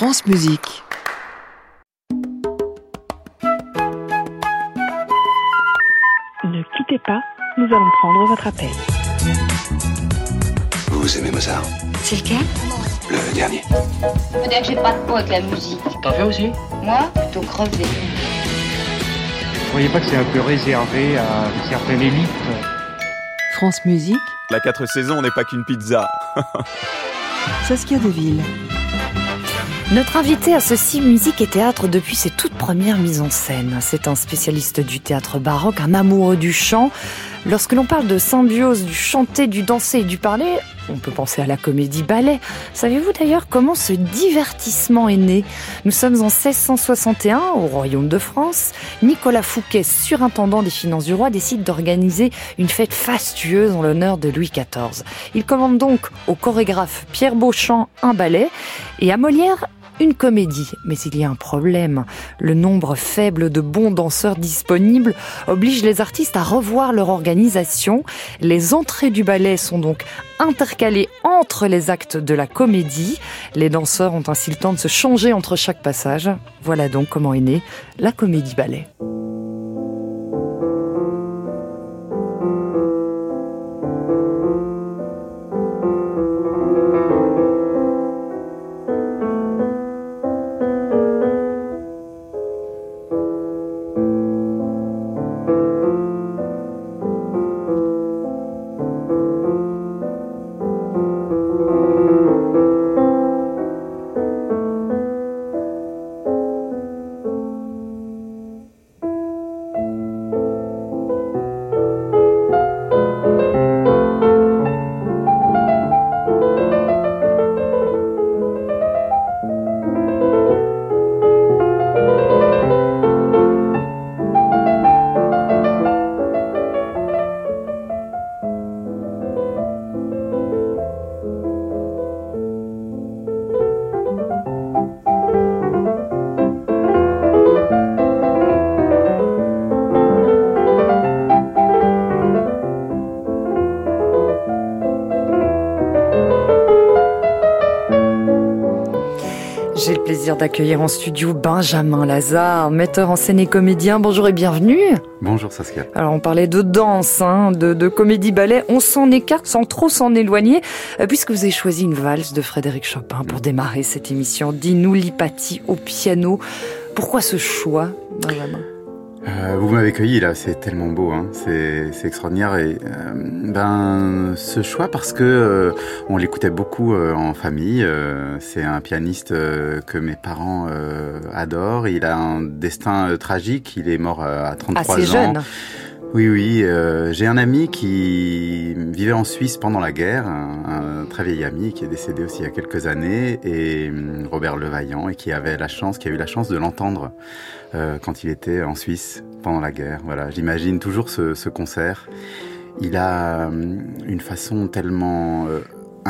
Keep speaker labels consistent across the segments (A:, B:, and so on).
A: France Musique.
B: Ne quittez pas, nous allons prendre votre appel.
C: Vous aimez Mozart
D: C'est lequel?
C: Le dernier.
E: Faut dire que j'ai pas de peau avec la musique.
F: T'en fais aussi?
E: Moi, plutôt crevé.
F: Vous voyez pas que c'est un peu réservé à une certaine élite
A: France Musique,
G: La 4 saisons n'est pas qu'une pizza.
A: Saskia Deville.
H: Notre invité associe musique et théâtre depuis ses toutes premières mises en scène. C'est un spécialiste du théâtre baroque, un amoureux du chant. Lorsque l'on parle de symbiose du chanter, du danser et du parler, on peut penser à la comédie ballet. Savez-vous d'ailleurs comment ce divertissement est né? Nous sommes en 1661 au Royaume de France. Nicolas Fouquet, surintendant des finances du roi, décide d'organiser une fête fastueuse en l'honneur de Louis XIV. Il commande donc au chorégraphe Pierre Beauchamp un ballet et à Molière une comédie. Mais il y a un problème. Le nombre faible de bons danseurs disponibles oblige les artistes à revoir leur organisation. Les entrées du ballet sont donc intercalées entre les actes de la comédie. Les danseurs ont ainsi le temps de se changer entre chaque passage. Voilà donc comment est née la comédie ballet. J'ai le plaisir d'accueillir en studio Benjamin Lazare, metteur en scène et comédien. Bonjour et bienvenue.
I: Bonjour Saskia.
H: Alors on parlait de danse, hein, de, de comédie-ballet. On s'en écarte sans trop s'en éloigner, euh, puisque vous avez choisi une valse de Frédéric Chopin pour démarrer cette émission. Dis-nous Lipati au piano. Pourquoi ce choix, Benjamin?
I: Euh, vous m'avez cueilli là, c'est tellement beau, hein. c'est extraordinaire. Et euh, ben ce choix parce que euh, on l'écoutait beaucoup euh, en famille. euh, c'est un pianiste euh, que mes parents euh, adorent. Il a un destin tragique. Il est mort à 33
H: Assez
I: ans.
H: jeune.
I: Oui, oui. euh, J'ai un ami qui vivait en Suisse pendant la guerre, un, un très vieil ami qui est décédé aussi il y a quelques années, et hum, Robert Levaillant, et qui avait la chance, qui a eu la chance de l'entendre euh, quand il était en Suisse pendant la guerre. Voilà, j'imagine toujours ce, ce concert. Il a hum, une façon tellement euh,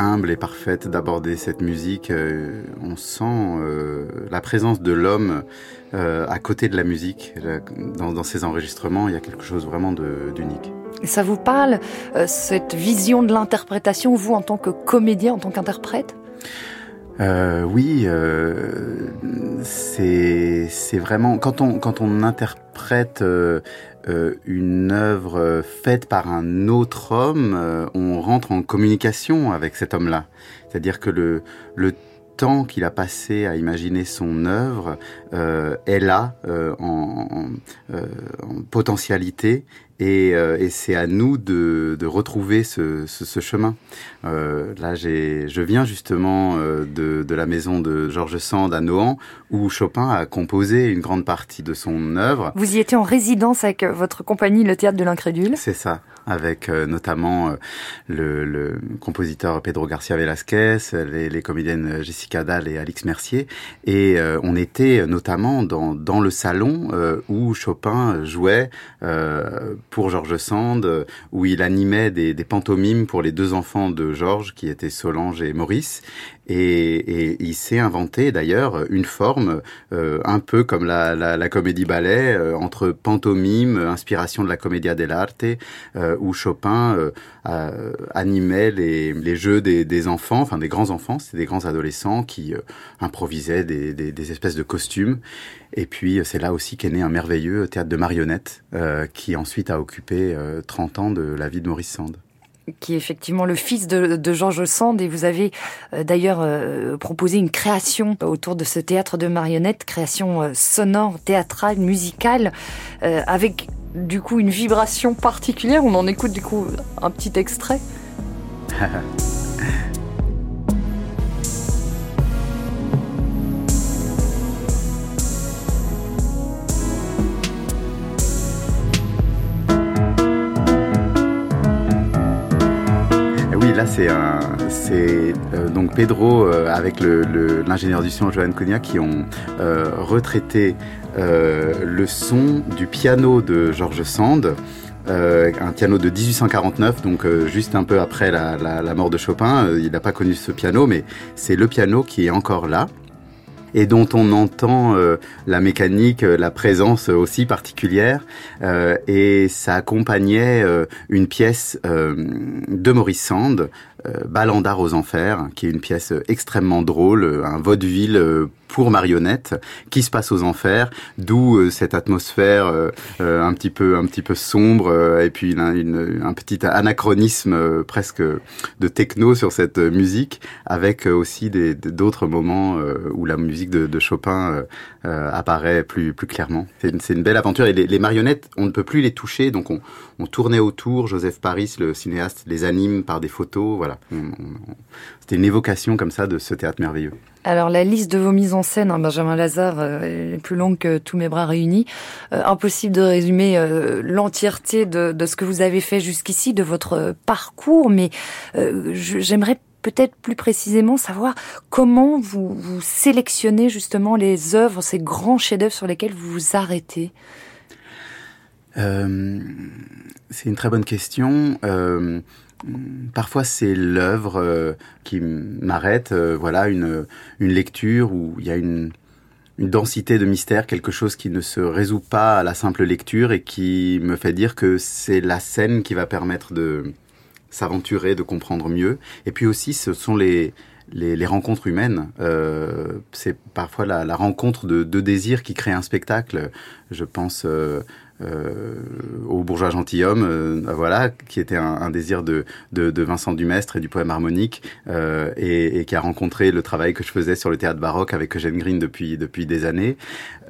I: humble et parfaite d'aborder cette musique. euh, on sent euh, la présence de l'homme euh, à côté de la musique. Dans, dans ses enregistrements, il y a quelque chose vraiment d'unique.
H: Ça vous parle, cette vision de l'interprétation, vous en tant que comédien, en tant qu'interprète?
I: Oui, c'est c'est vraiment quand on quand on interprète euh, une œuvre euh, faite par un autre homme, euh, on rentre en communication avec cet homme-là. C'est-à-dire que le le temps qu'il a passé à imaginer son œuvre euh, est là euh, en, en, euh, en potentialité et, euh, et c'est à nous de, de retrouver ce, ce, ce chemin. Euh, là, je viens justement euh, de, de la maison de Georges Sand à Nohant, où Chopin a composé une grande partie de son œuvre.
H: Vous y étiez en résidence avec votre compagnie, le Théâtre de l'Incrédule
I: C'est ça, avec euh, notamment euh, le, le compositeur Pedro Garcia Velasquez, les, les comédiennes Jessica Dahl et Alix Mercier, et euh, on était notamment dans, dans le salon euh, où Chopin jouait euh, pour Georges Sand, euh, où il animait des, des pantomimes pour les deux enfants de Georges, qui étaient Solange et Maurice. Et, et il s'est inventé d'ailleurs une forme euh, un peu comme la, la, la comédie ballet, euh, entre pantomime, inspiration de la commedia dell'arte, euh, où Chopin euh, animait les, les jeux des, des, enfants, enfin des grands enfants, c'était des grands adolescents qui improvisaient des, des, des, espèces de costumes. Et puis c'est là aussi qu'est né un merveilleux théâtre de marionnettes qui ensuite a occupé 30 ans de la vie de Maurice Sand
H: qui est effectivement le fils de, de Georges Sand et vous avez euh, d'ailleurs euh, proposé une création autour de ce théâtre de marionnettes, création euh, sonore, théâtrale, musicale, avec du coup une vibration particulière. On en écoute du coup un petit extrait.
I: c'est euh, donc Pedro euh, avec l'ingénieur du son Johan Cogna qui ont euh, retraité le son du piano de George Sand. un piano de 1849, donc juste un peu après la mort de Chopin. il n'a pas connu ce piano, mais c'est le piano qui est encore là et dont on entend euh, la mécanique, euh, la présence aussi particulière. Euh, et ça accompagnait une pièce de Maurice Sand, Ballandard aux Enfers, qui est une pièce extrêmement drôle, un vaudeville pour marionnettes qui se passe aux enfers, d'où cette atmosphère un petit peu un petit peu sombre et puis une, un petit anachronisme presque de techno sur cette musique, avec aussi d'autres moments où la musique de, de Chopin euh, euh, apparaît plus, plus clairement. C'est une, une, belle aventure et les, les, marionnettes, on ne peut plus les toucher, donc on, on, tournait autour. Joseph Paris, le cinéaste, les anime par des photos. Voilà, c'était une évocation comme ça de ce théâtre merveilleux.
H: Alors la liste de vos mises en scène, hein, Benjamin Lazare, euh, est plus longue que tous mes bras réunis. Euh, impossible de résumer euh, l'entièreté de, ce que vous avez fait jusqu'ici, de votre parcours, mais j'aimerais peut-être plus précisément savoir comment vous, vous sélectionnez justement les œuvres, ces grands chefs-d'œuvre sur lesquels vous vous arrêtez?
I: C'est une très bonne question. Euh, parfois, c'est l'œuvre euh, qui m'arrête. Euh, voilà, une, une lecture où il y a une, densité de mystère, quelque chose qui ne se résout pas à la simple lecture et qui me fait dire que c'est la scène qui va permettre de s'aventurer, de comprendre mieux. Et puis aussi, ce sont les, les, rencontres humaines. Euh, c'est parfois la, rencontre de désirs qui crée un spectacle. Je pense au bourgeois gentilhomme, euh, voilà, qui était un, un désir de, de, de, Vincent Dumestre et du poème harmonique, euh, et, et, qui a rencontré le travail que je faisais sur le théâtre baroque avec Eugène Green depuis depuis des années,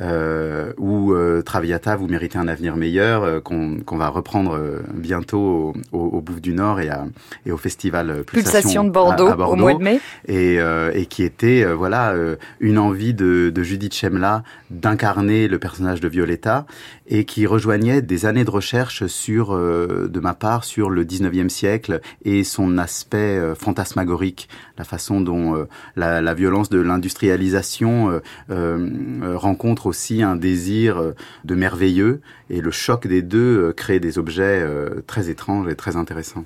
I: euh, ou euh, Traviata, vous méritez un avenir meilleur, euh, qu'on qu'on va reprendre bientôt au, au, au, Bouffe du Nord et, à, et au festival
H: Pulsation, Pulsation de Bordeaux, à, à Bordeaux, au mois de mai,
I: et, et qui était voilà une envie de, de Judith Chemla d'incarner le personnage de Violetta et qui rejoignait des années de recherche sur, euh, de ma part, sur le 19e siècle et son aspect euh, fantasmagorique, la façon dont euh, la, la, violence de l'industrialisation rencontre aussi un désir de merveilleux et le choc des deux crée des objets très étranges et très intéressants.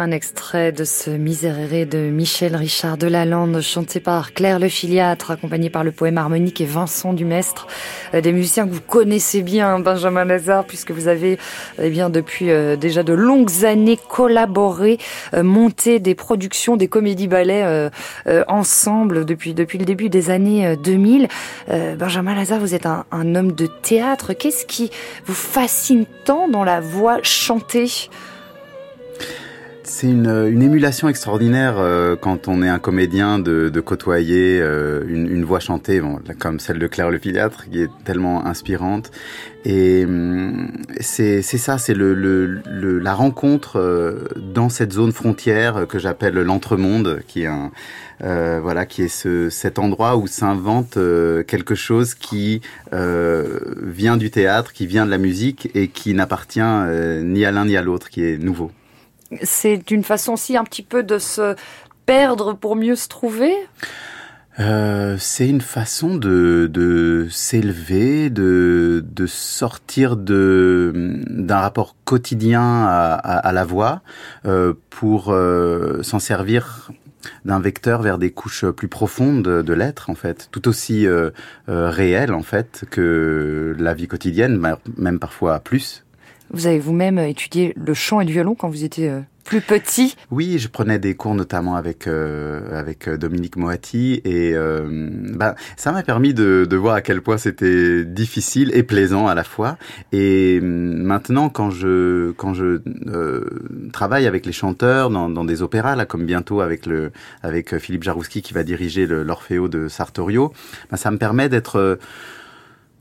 H: Un extrait de ce Miserere de Michel Richard Delalande, chanté par Claire Le Filiatre, accompagné par le poème harmonique et Vincent Dumestre, euh, des musiciens que vous connaissez bien, Benjamin Lazare, puisque vous avez eh bien depuis euh, déjà de longues années collaboré, euh, monté des productions, des comédies-ballets ensemble depuis depuis le début des années 2000. Benjamin Lazare, vous êtes un homme de théâtre. Qu'est-ce qui vous fascine tant dans la voix chantée?
I: C'est une, une, émulation extraordinaire euh, quand on est un comédien de, de côtoyer euh, une, une, voix chantée, bon, comme celle de Claire Le Filiatre, qui est tellement inspirante. Et hum, c'est ça, c'est le, le, la rencontre euh, dans cette zone frontière que j'appelle l'entremonde, qui est un voilà, qui est ce, cet endroit où s'invente quelque chose qui vient du théâtre, qui vient de la musique et qui n'appartient ni à l'un ni à l'autre, qui est nouveau
H: c'est une façon aussi un petit peu de se perdre pour mieux se trouver?
I: Euh, c'est une façon de, s'élever, de, sortir de d'un rapport quotidien à, la voix euh, pour euh, s'en servir d'un vecteur vers des couches plus profondes de, l'être en fait, tout aussi euh, euh, réel en fait que la vie quotidienne, même parfois plus.
H: Vous avez vous-même étudié le chant et le violon quand vous étiez euh, plus petit
I: Oui, je prenais des cours notamment avec euh, avec euh, Dominique Moati et ben ça m'a permis de, de voir à quel point c'était difficile et plaisant à la fois. Et maintenant, quand je quand je travaille avec les chanteurs dans, dans des opéras là, comme bientôt avec le avec Philippe Jarouski qui va diriger l'Orfeo de Sartorio, ben, ça me permet d'être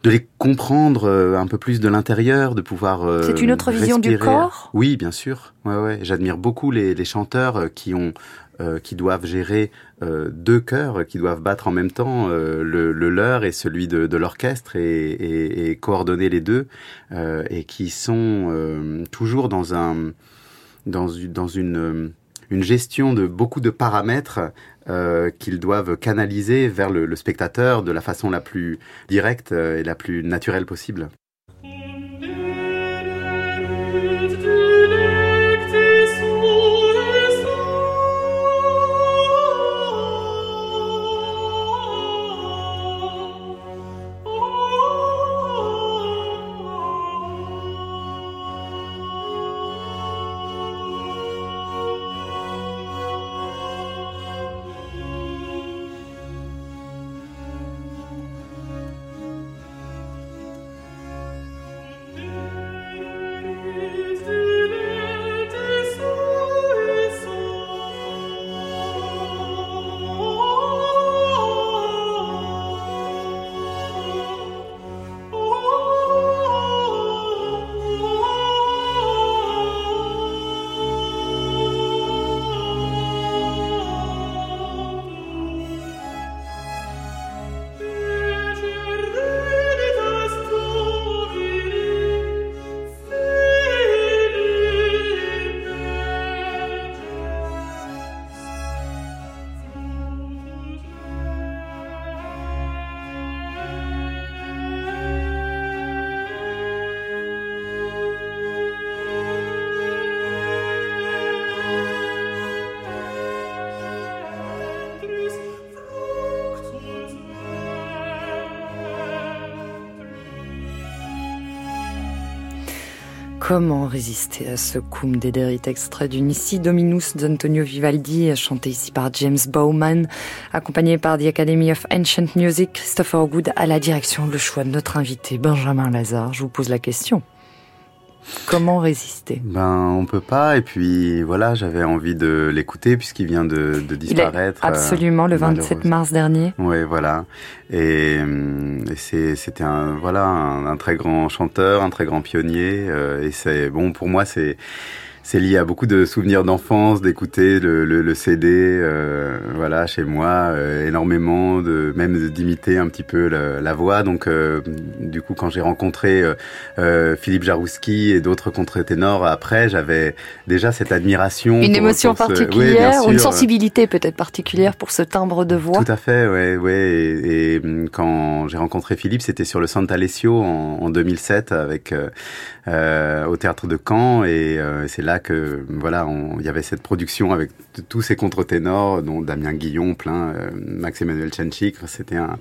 I: de les comprendre euh, un peu plus de l'intérieur, de pouvoir.
H: Euh, C'est une autre vision du corps.
I: Oui, bien sûr. Ouais, ouais. J'admire beaucoup les, les, chanteurs euh, qui ont, qui doivent gérer deux chœurs, qui doivent battre en même temps le, le, leur et celui de, de l'orchestre et, et, et, coordonner les deux, et qui sont toujours dans un, dans, dans une une gestion de beaucoup de paramètres euh, qu'ils doivent canaliser vers le, spectateur de la façon la plus directe euh, et la plus naturelle possible.
H: Comment résister à ce cum dederit extrait du Nissi Dominus d'Antonio Vivaldi, chanté ici par James Bowman, accompagné par The Academy of Ancient Music, Christopher Good à la direction, le choix de notre invité Benjamin Lazare. Je vous pose la question. Comment résister?
I: Ben, on peut pas. Et puis voilà, j'avais envie de l'écouter puisqu'il vient de, de disparaître.
H: Euh, absolument, le 27 mars dernier.
I: Oui, voilà. Et, et c'était un voilà un, un, très grand chanteur, un très grand pionnier. Euh, et c'est bon pour moi, c'est c'est lié à beaucoup de souvenirs d'enfance, d'écouter le, le, le, CD, euh, voilà, chez moi, euh, énormément, de même d'imiter un petit peu la, la voix. Donc, euh, du coup, quand j'ai rencontré euh, euh, Philippe Jarouski et d'autres contre-ténors après, j'avais déjà cette admiration.
H: Une émotion particulière, ou une sensibilité peut-être particulière pour ce timbre de voix.
I: Tout à fait, ouais, ouais. Et, et quand j'ai rencontré Philippe, c'était sur le Santa Alessio en, en 2007 avec au théâtre de Caen, et c'est là que voilà, il y avait cette production avec tous ces contre-ténors, dont Damien Guillon, plein, euh, Max-Emmanuel Chenchik. C'était un,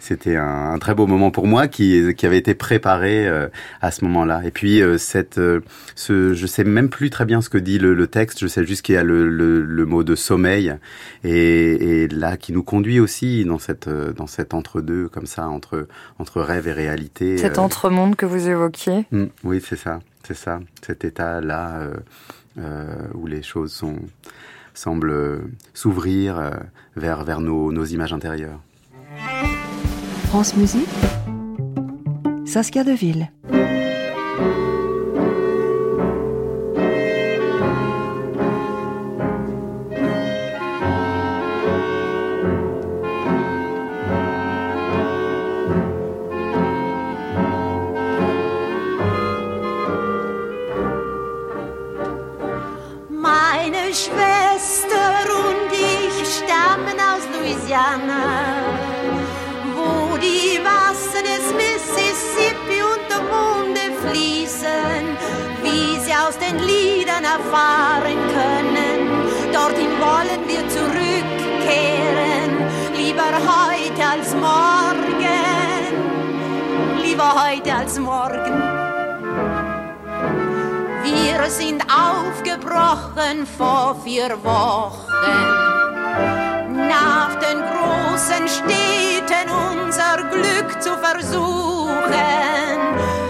I: c'était un, très beau moment pour moi qui, qui avait été préparé euh, à ce moment-là. Et puis cette, ce, je sais même plus très bien ce que dit le, texte. Je sais juste qu'il y a le, le, mot de sommeil et, et, là qui nous conduit aussi dans cette, dans cet entre-deux comme ça entre entre rêve et réalité.
H: Cet entre-monde que vous évoquiez.
I: Mm, oui, c'est ça c'est ça, cet état-là euh, euh, où les choses semblent s'ouvrir euh, vers, vers nos, nos images intérieures.
A: France Musique, Saskia Deville.
D: Louisiana, wo die Wasser des Mississippi unter Monde fließen, wie sie aus den Liedern erfahren können. Dorthin wollen wir zurückkehren, lieber heute als morgen, lieber heute als morgen. Wir sind aufgebrochen vor vier Wochen nach den großen Städten unser Glück zu versuchen.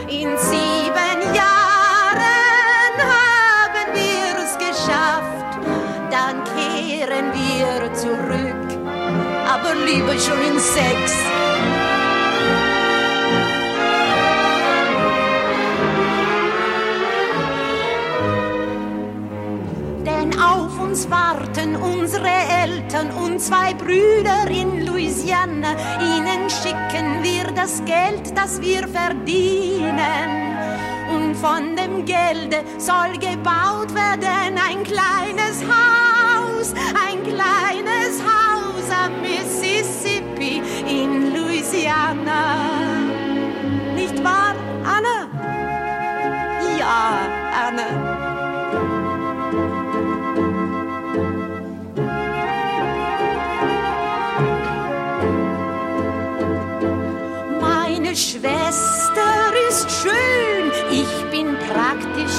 D: In sieben Jahren kehren wir zurück, aber lieber schon in Sex. Uns warten unsere Eltern und zwei Brüder in Louisiana. Ihnen schicken wir das Geld, das wir verdienen. Und von dem Gelde soll gebaut werden ein kleines Haus, ein kleines Haus am Mississippi in Louisiana. Nicht wahr, Anna? Ja, Anna. Schwester ist schön, ich bin praktisch.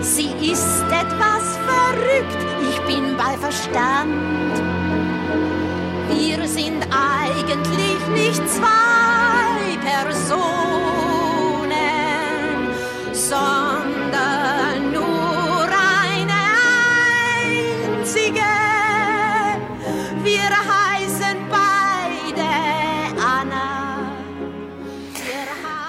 D: Sie ist etwas verrückt, ich bin bei Verstand. Wir sind eigentlich nicht zwei Personen, sondern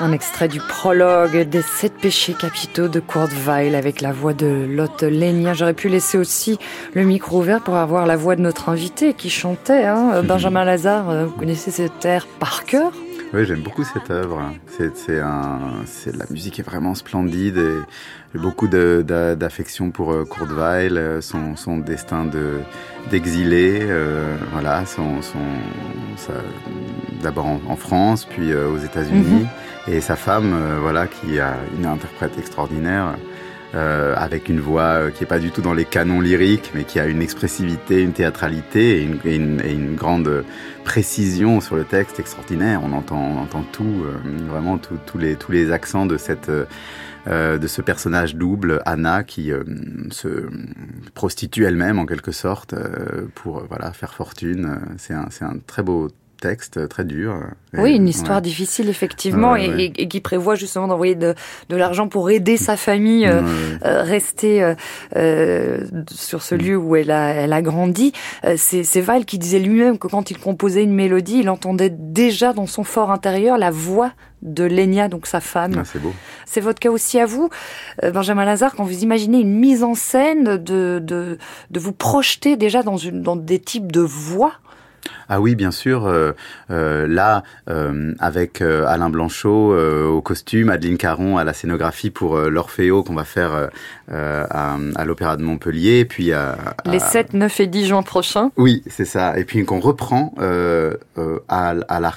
H: Un extrait du prologue des sept péchés capitaux de Kurt avec la voix de Lotte Lenia. J'aurais pu laisser aussi le micro ouvert pour avoir la voix de notre invité qui chantait, hein, Benjamin Lazare. Vous connaissez cet air par cœur?
I: Oui, j'aime beaucoup cette œuvre. C'est, la musique est vraiment splendide et j'ai beaucoup d'affection pour euh, Kurt euh, son, son destin de d'exilé, euh, voilà, son, d'abord en, en France, puis euh, aux États-Unis, et sa femme, euh, voilà, qui a une interprète extraordinaire. Euh, avec une voix euh, qui est pas du tout dans les canons lyriques, mais qui a une expressivité, une théâtralité et une, et une, et une grande précision sur le texte extraordinaire. On entend, on entend tout, euh, vraiment tous les tous les accents de cette euh, euh, de ce personnage double, Anna, qui euh, se prostitue elle-même en quelque sorte euh, pour euh, voilà faire fortune. C'est un c'est un très beau texte, très dur. Et,
H: Oui, une histoire
I: ouais.
H: difficile effectivement
I: Ouais,
H: et-
I: ouais.
H: Et, et qui prévoit justement d'envoyer de, de l'argent pour aider sa famille euh, euh, rester euh, euh, sur ce lieu où elle a, elle a grandi. Euh, c'est c'est Val qui disait lui-même que quand il composait une mélodie, il entendait déjà dans son fort intérieur la voix de Lenia, donc sa femme.
I: ouais, c'est beau.
H: C'est votre cas aussi à vous, euh, Benjamin Lazare, quand vous imaginez une mise en scène de, de, de vous projeter déjà dans, une, dans des types de voix
I: Ah oui, bien sûr. Euh, euh, là, euh, avec euh, Alain Blanchot euh, au costume, Adeline Caron à la scénographie pour euh, l'Orfeo qu'on va faire à, à l'Opéra de Montpellier, puis à, à-
H: Les 7, 9 et 10 juin prochains.
I: Oui, c'est ça. Et puis qu'on reprend euh, euh, à,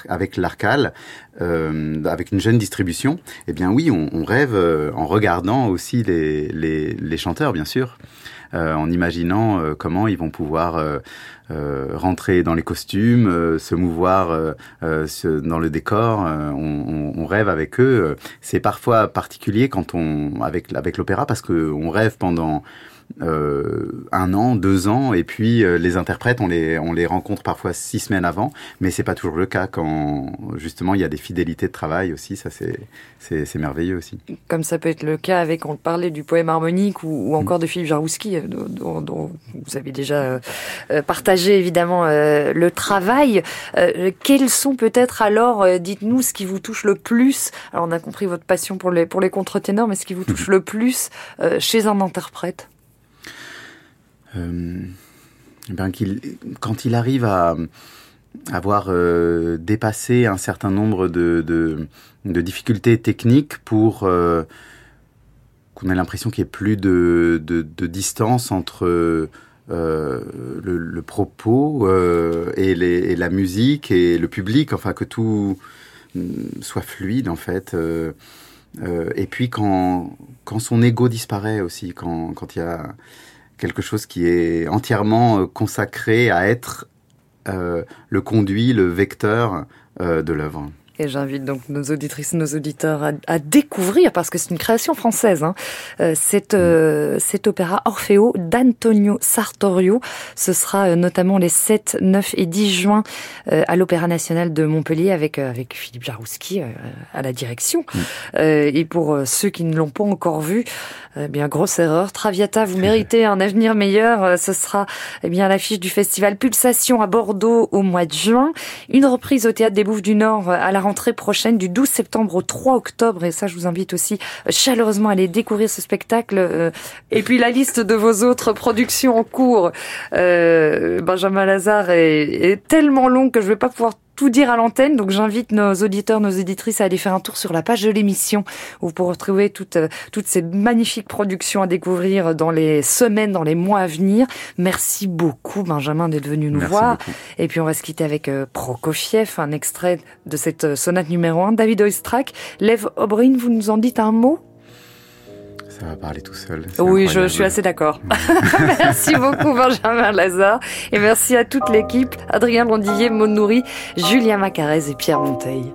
I: avec l'Arcal, euh, avec une jeune distribution. Eh bien oui, on, on rêve euh, en regardant aussi les, les, les chanteurs, bien sûr, en imaginant euh, comment ils vont pouvoir euh, euh, rentrer dans les costumes, euh, se mouvoir euh, euh, dans le décor. euh, on, on- rêve avec eux. C'est parfois particulier quand on avec avec l'opéra parce que on rêve pendant euh, un an, deux ans, et puis euh, les interprètes, on les, on les rencontre parfois six semaines avant, mais c'est pas toujours le cas quand justement il y a des fidélités de travail aussi, ça c'est merveilleux aussi.
H: Comme ça peut être le cas avec, on parlait du poème harmonique ou, ou encore de Philippe Jarouski, euh, dont, vous avez déjà euh, euh, partagé évidemment euh, le travail. Euh, quels sont peut-être alors, euh, dites-nous, ce qui vous touche le plus? Alors on a compris votre passion pour les, pour les contre-ténors, mais ce qui vous touche le plus euh, chez un interprète?
I: Euh, ben qu'il, quand il arrive à avoir euh, dépassé un certain nombre de, difficultés techniques pour euh, qu'on ait l'impression qu'il n'y ait plus de, distance entre le, propos et, la musique et le public, enfin que tout mm, soit fluide en fait. et puis quand, son ego disparaît aussi, quand il y a quelque chose qui est entièrement euh, consacré à être euh, le conduit, le vecteur euh, de l'œuvre.
H: Et j'invite donc nos auditrices, nos auditeurs à, à découvrir, parce que c'est une création française, hein, euh, cet, euh, cet opéra Orfeo d'Antonio Sartorio. Ce sera euh, notamment les 7, 9 et 10 juin euh, à l'Opéra National de Montpellier avec, euh, avec Philippe Jarouski euh, à la direction. Euh, et pour ceux qui ne l'ont pas encore vu, eh bien, grosse erreur. Traviata, vous méritez un avenir meilleur. Euh, Ce sera eh bien l'affiche du festival Pulsation à Bordeaux au mois de juin. Une reprise au Théâtre des Bouffes du Nord à la rentrée prochaine du 12 septembre au 3 octobre. Et ça, je vous invite aussi euh, chaleureusement à aller découvrir ce spectacle. euh, Et puis la liste de vos autres productions en cours. Euh, Benjamin Lazare est, est tellement long que je vais pas pouvoir tout dire à l'antenne, donc j'invite nos auditeurs, nos auditrices à aller faire un tour sur la page de l'émission où vous pourrez retrouver toutes, euh, toutes ces magnifiques productions à découvrir dans les semaines, dans les mois à venir. Merci beaucoup Benjamin d'être venu nous
I: Merci
H: voir.
I: beaucoup.
H: Et puis on va se quitter avec euh, Prokofiev, un extrait de cette euh, sonate numéro 1. David Oistrakh, Lev Obrin, vous nous en dites un mot?
I: Ça va parler tout seul.
H: Oui, je, suis assez d'accord. merci beaucoup Benjamin Lazare et merci à toute l'équipe, Adrien Landillet, Maud Nourri, Julien Macarez et Pierre Monteil.